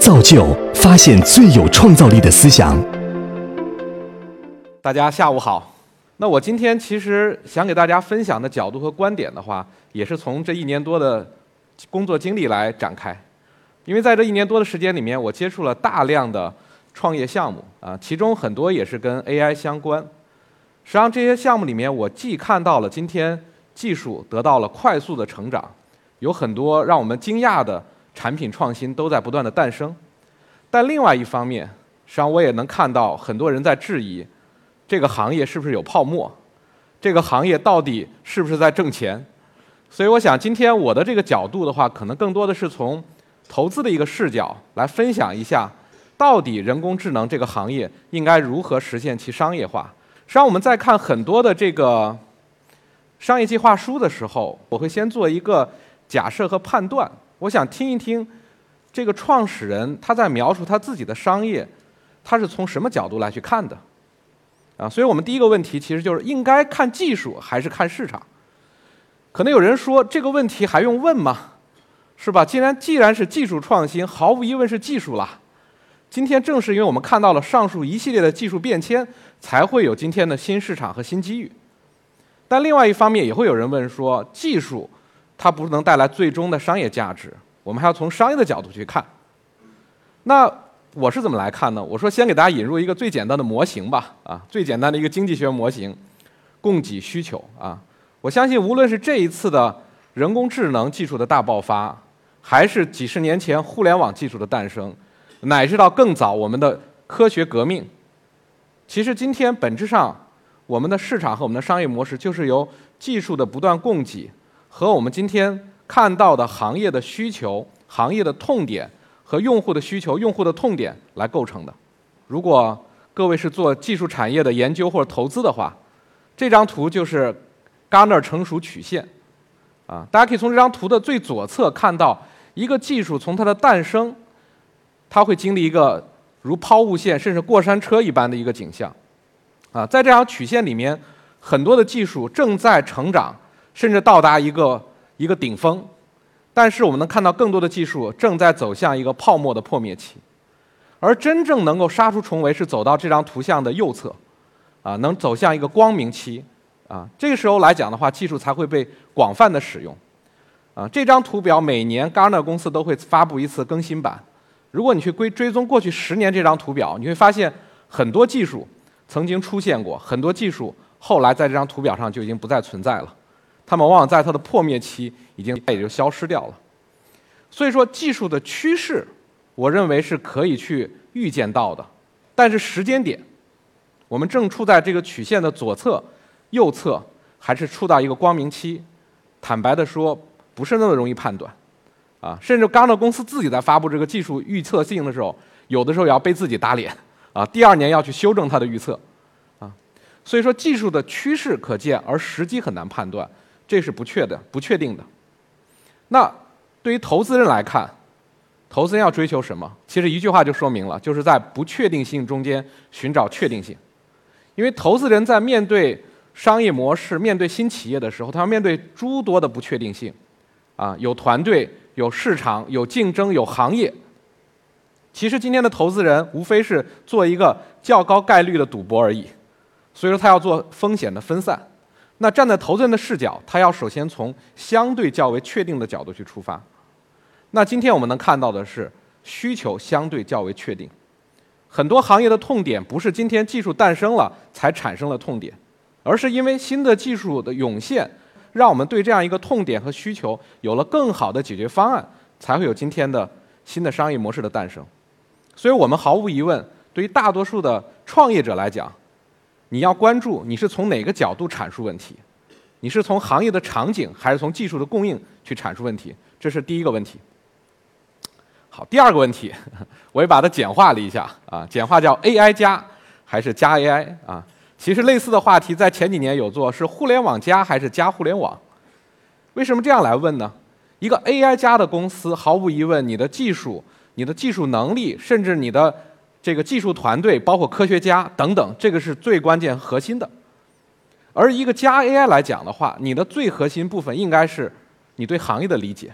造就发现最有创造力的思想。大家下午好。那我今天其实想给大家分享的角度和观点的话，也是从这一年多的工作经历来展开。因为在这一年多的时间里面，我接触了大量的创业项目啊，其中很多也是跟 AI 相关。实际上，这些项目里面，我既看到了今天技术得到了快速的成长，有很多让我们惊讶的产品创新都在不断的诞生。但另外一方面，实际上我也能看到很多人在质疑这个行业是不是有泡沫，这个行业到底是不是在挣钱。所以，我想今天我的这个角度的话，可能更多的是从投资的一个视角来分享一下，到底人工智能这个行业应该如何实现其商业化。实际上，我们在看很多的这个商业计划书的时候，我会先做一个假设和判断。我想听一听这个创始人他在描述他自己的商业，他是从什么角度来去看的啊？所以我们第一个问题其实就是应该看技术还是看市场？可能有人说这个问题还用问吗？是吧？既然既然是技术创新，毫无疑问是技术了。今天正是因为我们看到了上述一系列的技术变迁。才会有今天的新市场和新机遇，但另外一方面也会有人问说，技术它不是能带来最终的商业价值，我们还要从商业的角度去看。那我是怎么来看呢？我说先给大家引入一个最简单的模型吧，啊，最简单的一个经济学模型，供给需求啊。我相信无论是这一次的人工智能技术的大爆发，还是几十年前互联网技术的诞生，乃至到更早我们的科学革命。其实今天本质上，我们的市场和我们的商业模式就是由技术的不断供给和我们今天看到的行业的需求、行业的痛点和用户的需求、用户的痛点来构成的。如果各位是做技术产业的研究或者投资的话，这张图就是 Gartner 成熟曲线。啊，大家可以从这张图的最左侧看到，一个技术从它的诞生，它会经历一个。如抛物线，甚至过山车一般的一个景象，啊，在这条曲线里面，很多的技术正在成长，甚至到达一个一个顶峰，但是我们能看到更多的技术正在走向一个泡沫的破灭期，而真正能够杀出重围是走到这张图像的右侧，啊，能走向一个光明期，啊，这个时候来讲的话，技术才会被广泛的使用，啊，这张图表每年 Garner 公司都会发布一次更新版。如果你去归追踪过去十年这张图表，你会发现很多技术曾经出现过，很多技术后来在这张图表上就已经不再存在了，它们往往在它的破灭期已经也就消失掉了。所以说，技术的趋势，我认为是可以去预见到的，但是时间点，我们正处在这个曲线的左侧、右侧，还是处到一个光明期？坦白的说，不是那么容易判断。啊，甚至刚的公司自己在发布这个技术预测性的时候，有的时候也要被自己打脸，啊，第二年要去修正它的预测，啊，所以说技术的趋势可见，而时机很难判断，这是不确的、不确定的。那对于投资人来看，投资人要追求什么？其实一句话就说明了，就是在不确定性中间寻找确定性，因为投资人在面对商业模式、面对新企业的时候，他要面对诸多的不确定性，啊，有团队。有市场，有竞争，有行业。其实今天的投资人无非是做一个较高概率的赌博而已，所以说他要做风险的分散。那站在投资人的视角，他要首先从相对较为确定的角度去出发。那今天我们能看到的是需求相对较为确定，很多行业的痛点不是今天技术诞生了才产生了痛点，而是因为新的技术的涌现。让我们对这样一个痛点和需求有了更好的解决方案，才会有今天的新的商业模式的诞生。所以我们毫无疑问，对于大多数的创业者来讲，你要关注你是从哪个角度阐述问题，你是从行业的场景还是从技术的供应去阐述问题，这是第一个问题。好，第二个问题，我也把它简化了一下啊，简化叫 AI 加还是加 AI 啊？其实类似的话题在前几年有做，是互联网加还是加互联网？为什么这样来问呢？一个 AI 加的公司，毫无疑问，你的技术、你的技术能力，甚至你的这个技术团队，包括科学家等等，这个是最关键核心的。而一个加 AI 来讲的话，你的最核心部分应该是你对行业的理解。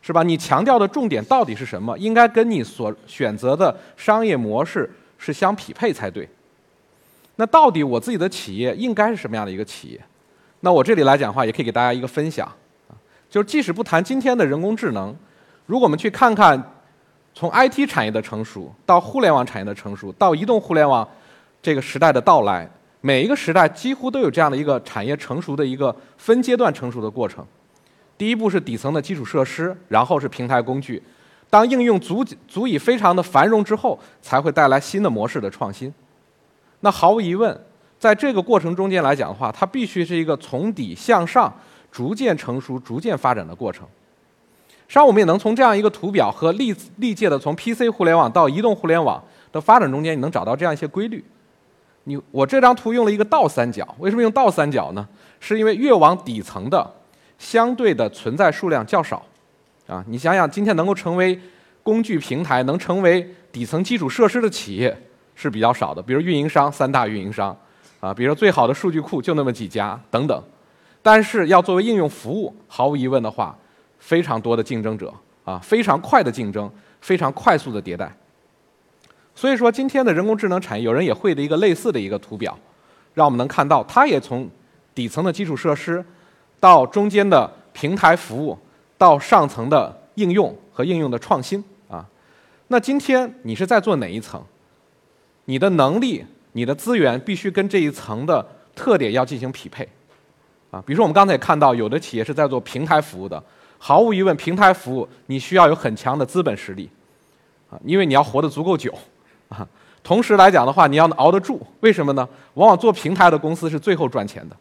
是吧？你强调的重点到底是什么？应该跟你所选择的商业模式是相匹配才对。那到底我自己的企业应该是什么样的一个企业？那我这里来讲话，也可以给大家一个分享，就是即使不谈今天的人工智能，如果我们去看看从 IT 产业的成熟到互联网产业的成熟到移动互联网这个时代的到来，每一个时代几乎都有这样的一个产业成熟的一个分阶段成熟的过程。第一步是底层的基础设施，然后是平台工具。当应用足足以非常的繁荣之后，才会带来新的模式的创新。那毫无疑问，在这个过程中间来讲的话，它必须是一个从底向上逐渐成熟、逐渐发展的过程。实际上，我们也能从这样一个图表和历历届的从 PC 互联网到移动互联网的发展中间，你能找到这样一些规律。你我这张图用了一个倒三角，为什么用倒三角呢？是因为越往底层的。相对的存在数量较少，啊，你想想，今天能够成为工具平台、能成为底层基础设施的企业是比较少的，比如运营商三大运营商，啊，比如最好的数据库就那么几家等等。但是要作为应用服务，毫无疑问的话，非常多的竞争者，啊，非常快的竞争，非常快速的迭代。所以说，今天的人工智能产业，有人也会的一个类似的一个图表，让我们能看到，它也从底层的基础设施。到中间的平台服务，到上层的应用和应用的创新啊，那今天你是在做哪一层？你的能力、你的资源必须跟这一层的特点要进行匹配啊。比如说我们刚才也看到，有的企业是在做平台服务的，毫无疑问，平台服务你需要有很强的资本实力啊，因为你要活得足够久啊。同时来讲的话，你要熬得住，为什么呢？往往做平台的公司是最后赚钱的。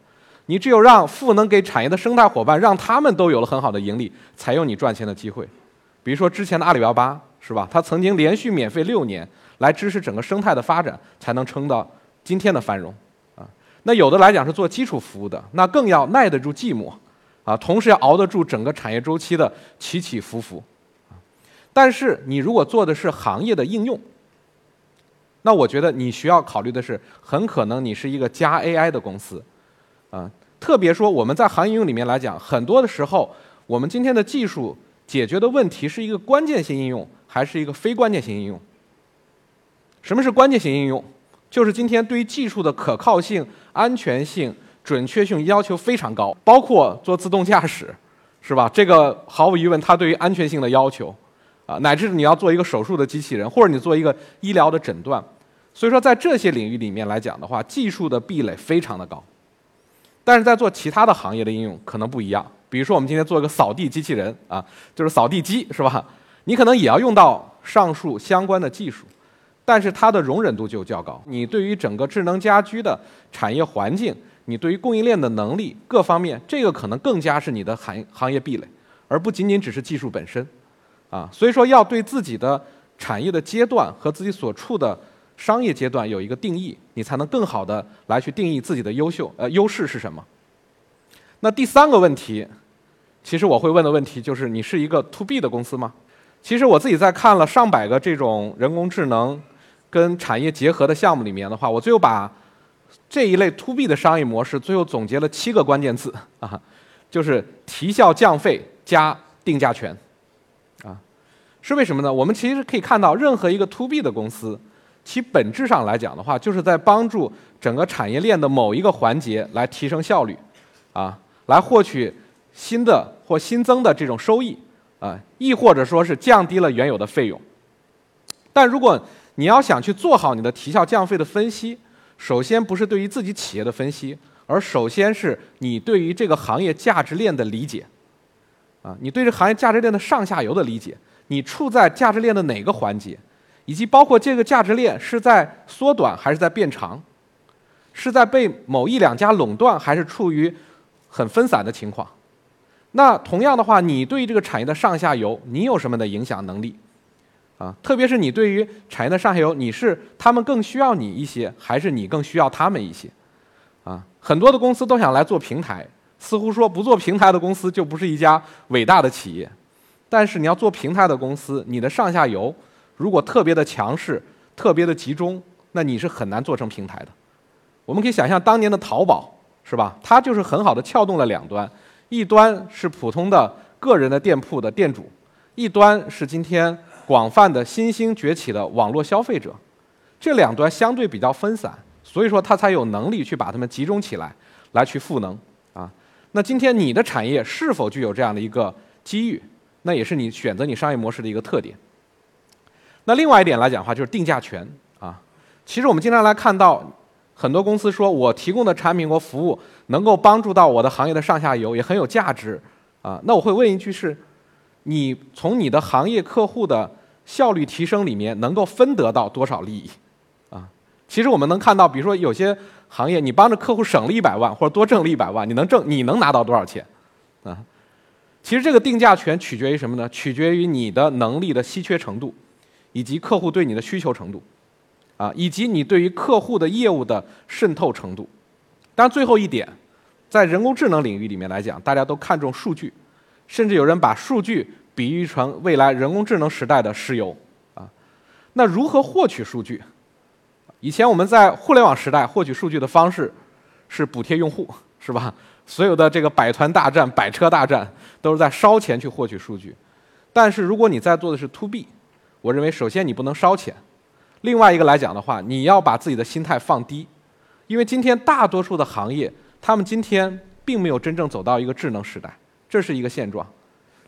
你只有让赋能给产业的生态伙伴，让他们都有了很好的盈利，才有你赚钱的机会。比如说之前的阿里巴巴，是吧？它曾经连续免费六年，来支持整个生态的发展，才能撑到今天的繁荣。啊，那有的来讲是做基础服务的，那更要耐得住寂寞，啊，同时要熬得住整个产业周期的起起伏伏。但是你如果做的是行业的应用，那我觉得你需要考虑的是，很可能你是一个加 AI 的公司。啊，特别说我们在行业应用里面来讲，很多的时候，我们今天的技术解决的问题是一个关键性应用，还是一个非关键性应用？什么是关键性应用？就是今天对于技术的可靠性、安全性、准确性要求非常高，包括做自动驾驶，是吧？这个毫无疑问，它对于安全性的要求，啊，乃至你要做一个手术的机器人，或者你做一个医疗的诊断，所以说在这些领域里面来讲的话，技术的壁垒非常的高。但是在做其他的行业的应用可能不一样，比如说我们今天做一个扫地机器人啊，就是扫地机是吧？你可能也要用到上述相关的技术，但是它的容忍度就较高。你对于整个智能家居的产业环境，你对于供应链的能力各方面，这个可能更加是你的行行业壁垒，而不仅仅只是技术本身啊。所以说要对自己的产业的阶段和自己所处的。商业阶段有一个定义，你才能更好的来去定义自己的优秀呃优势是什么。那第三个问题，其实我会问的问题就是：你是一个 to B 的公司吗？其实我自己在看了上百个这种人工智能跟产业结合的项目里面的话，我最后把这一类 to B 的商业模式最后总结了七个关键字啊，就是提效降费加定价权啊，是为什么呢？我们其实可以看到，任何一个 to B 的公司。其本质上来讲的话，就是在帮助整个产业链的某一个环节来提升效率，啊，来获取新的或新增的这种收益，啊，亦或者说是降低了原有的费用。但如果你要想去做好你的提效降费的分析，首先不是对于自己企业的分析，而首先是你对于这个行业价值链的理解，啊，你对这行业价值链的上下游的理解，你处在价值链的哪个环节？以及包括这个价值链是在缩短还是在变长，是在被某一两家垄断还是处于很分散的情况？那同样的话，你对于这个产业的上下游，你有什么的影响能力？啊，特别是你对于产业的上下游，你是他们更需要你一些，还是你更需要他们一些？啊，很多的公司都想来做平台，似乎说不做平台的公司就不是一家伟大的企业。但是你要做平台的公司，你的上下游。如果特别的强势、特别的集中，那你是很难做成平台的。我们可以想象当年的淘宝，是吧？它就是很好的撬动了两端，一端是普通的个人的店铺的店主，一端是今天广泛的新兴崛起的网络消费者，这两端相对比较分散，所以说它才有能力去把它们集中起来，来去赋能啊。那今天你的产业是否具有这样的一个机遇？那也是你选择你商业模式的一个特点。那另外一点来讲的话，就是定价权啊。其实我们经常来看到很多公司说，我提供的产品或服务能够帮助到我的行业的上下游，也很有价值啊。那我会问一句是：你从你的行业客户的效率提升里面能够分得到多少利益啊？其实我们能看到，比如说有些行业，你帮着客户省了一百万或者多挣了一百万，你能挣你能拿到多少钱啊？其实这个定价权取决于什么呢？取决于你的能力的稀缺程度。以及客户对你的需求程度，啊，以及你对于客户的业务的渗透程度。当然，最后一点，在人工智能领域里面来讲，大家都看重数据，甚至有人把数据比喻成未来人工智能时代的石油，啊，那如何获取数据？以前我们在互联网时代获取数据的方式是补贴用户，是吧？所有的这个百团大战、百车大战都是在烧钱去获取数据。但是如果你在做的是 To B，我认为，首先你不能烧钱，另外一个来讲的话，你要把自己的心态放低，因为今天大多数的行业，他们今天并没有真正走到一个智能时代，这是一个现状。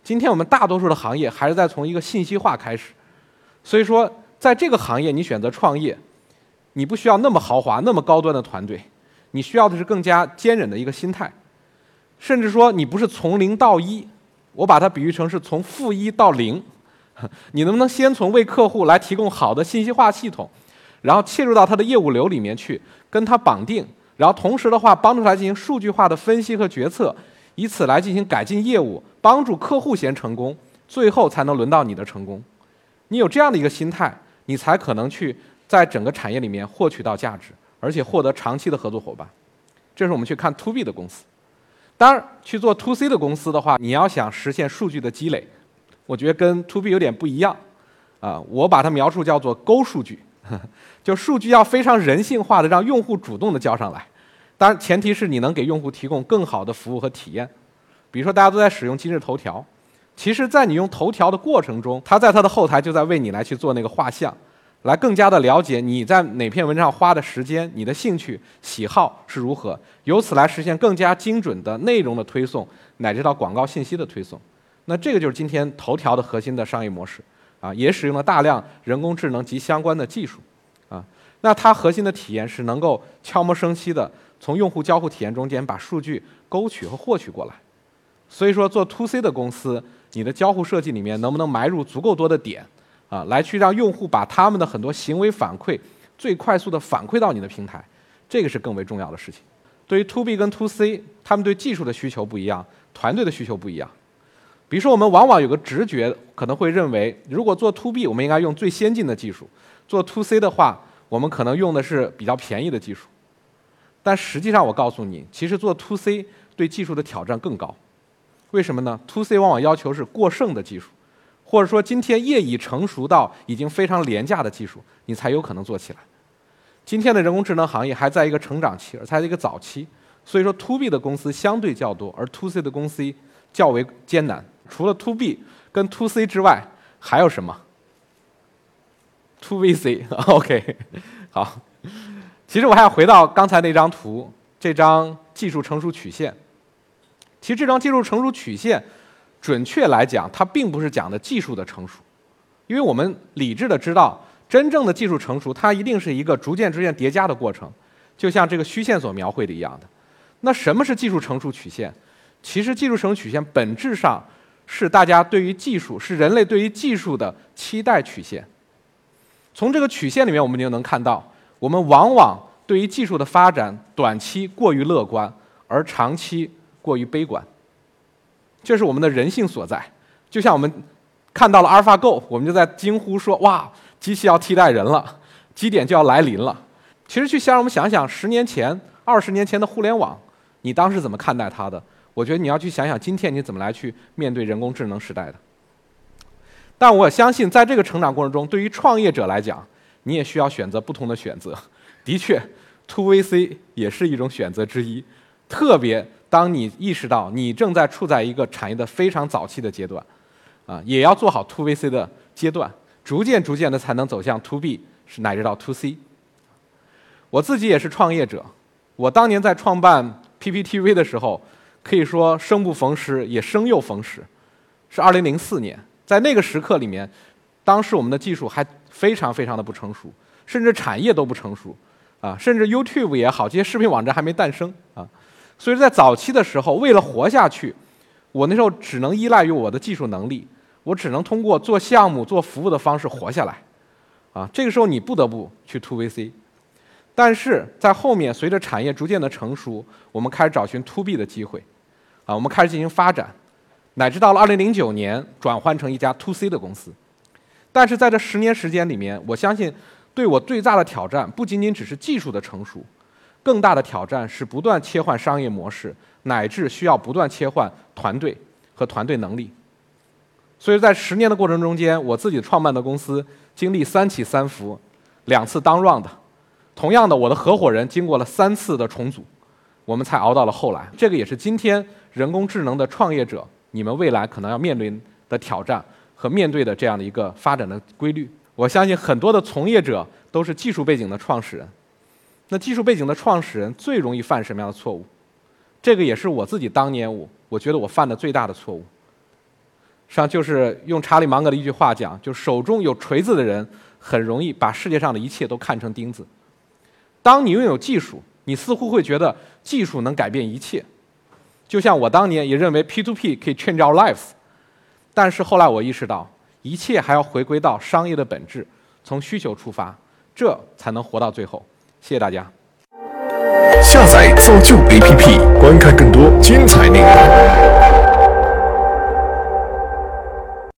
今天我们大多数的行业还是在从一个信息化开始，所以说，在这个行业你选择创业，你不需要那么豪华、那么高端的团队，你需要的是更加坚韧的一个心态，甚至说你不是从零到一，我把它比喻成是从负一到零。你能不能先从为客户来提供好的信息化系统，然后切入到他的业务流里面去，跟他绑定，然后同时的话帮助他进行数据化的分析和决策，以此来进行改进业务，帮助客户先成功，最后才能轮到你的成功。你有这样的一个心态，你才可能去在整个产业里面获取到价值，而且获得长期的合作伙伴。这是我们去看 To B 的公司。当然，去做 To C 的公司的话，你要想实现数据的积累。我觉得跟 To B 有点不一样，啊，我把它描述叫做勾数据，就数据要非常人性化的让用户主动的交上来，当然前提是你能给用户提供更好的服务和体验。比如说大家都在使用今日头条，其实，在你用头条的过程中，它在它的后台就在为你来去做那个画像，来更加的了解你在哪篇文章花的时间，你的兴趣喜好是如何，由此来实现更加精准的内容的推送，乃至到广告信息的推送。那这个就是今天头条的核心的商业模式，啊，也使用了大量人工智能及相关的技术，啊，那它核心的体验是能够悄无声息的从用户交互体验中间把数据勾取和获取过来。所以说，做 To C 的公司，你的交互设计里面能不能埋入足够多的点，啊，来去让用户把他们的很多行为反馈最快速的反馈到你的平台，这个是更为重要的事情。对于 To B 跟 To C，他们对技术的需求不一样，团队的需求不一样。比如说，我们往往有个直觉，可能会认为，如果做 To B，我们应该用最先进的技术；做 To C 的话，我们可能用的是比较便宜的技术。但实际上，我告诉你，其实做 To C 对技术的挑战更高。为什么呢？To C 往往要求是过剩的技术，或者说今天业已成熟到已经非常廉价的技术，你才有可能做起来。今天的人工智能行业还在一个成长期，而在一个早期，所以说 To B 的公司相对较多，而 To C 的公司较为艰难。除了 To B 跟 To C 之外，还有什么？To VC，OK，好。其实我还要回到刚才那张图，这张技术成熟曲线。其实这张技术成熟曲线，准确来讲，它并不是讲的技术的成熟，因为我们理智的知道，真正的技术成熟，它一定是一个逐渐逐渐叠加的过程，就像这个虚线所描绘的一样的。那什么是技术成熟曲线？其实技术成熟曲线本质上。是大家对于技术，是人类对于技术的期待曲线。从这个曲线里面，我们就能看到，我们往往对于技术的发展，短期过于乐观，而长期过于悲观。这是我们的人性所在。就像我们看到了阿尔法 Go，我们就在惊呼说：“哇，机器要替代人了，基点就要来临了。”其实去想，我们想想，十年前、二十年前的互联网，你当时怎么看待它的？我觉得你要去想想，今天你怎么来去面对人工智能时代的。但我相信，在这个成长过程中，对于创业者来讲，你也需要选择不同的选择。的确，To VC 也是一种选择之一。特别当你意识到你正在处在一个产业的非常早期的阶段，啊，也要做好 To VC 的阶段，逐渐逐渐的才能走向 To B，是乃至到 To C。我自己也是创业者，我当年在创办 PPTV 的时候，可以说生不逢时，也生又逢时，是二零零四年，在那个时刻里面，当时我们的技术还非常非常的不成熟，甚至产业都不成熟，啊，甚至 YouTube 也好，这些视频网站还没诞生啊，所以在早期的时候，为了活下去，我那时候只能依赖于我的技术能力，我只能通过做项目、做服务的方式活下来，啊，这个时候你不得不去 To VC。但是在后面，随着产业逐渐的成熟，我们开始找寻 To B 的机会，啊，我们开始进行发展，乃至到了2009年转换成一家 To C 的公司。但是在这十年时间里面，我相信对我最大的挑战不仅仅只是技术的成熟，更大的挑战是不断切换商业模式，乃至需要不断切换团队和团队能力。所以在十年的过程中间，我自己创办的公司经历三起三伏，两次当 round。同样的，我的合伙人经过了三次的重组，我们才熬到了后来。这个也是今天人工智能的创业者，你们未来可能要面临的挑战和面对的这样的一个发展的规律。我相信很多的从业者都是技术背景的创始人，那技术背景的创始人最容易犯什么样的错误？这个也是我自己当年我我觉得我犯的最大的错误。实际上就是用查理芒格的一句话讲，就手中有锤子的人很容易把世界上的一切都看成钉子。当你拥有技术，你似乎会觉得技术能改变一切，就像我当年也认为 P2P 可以 change our lives，但是后来我意识到，一切还要回归到商业的本质，从需求出发，这才能活到最后。谢谢大家。下载造就 APP，观看更多精彩内容。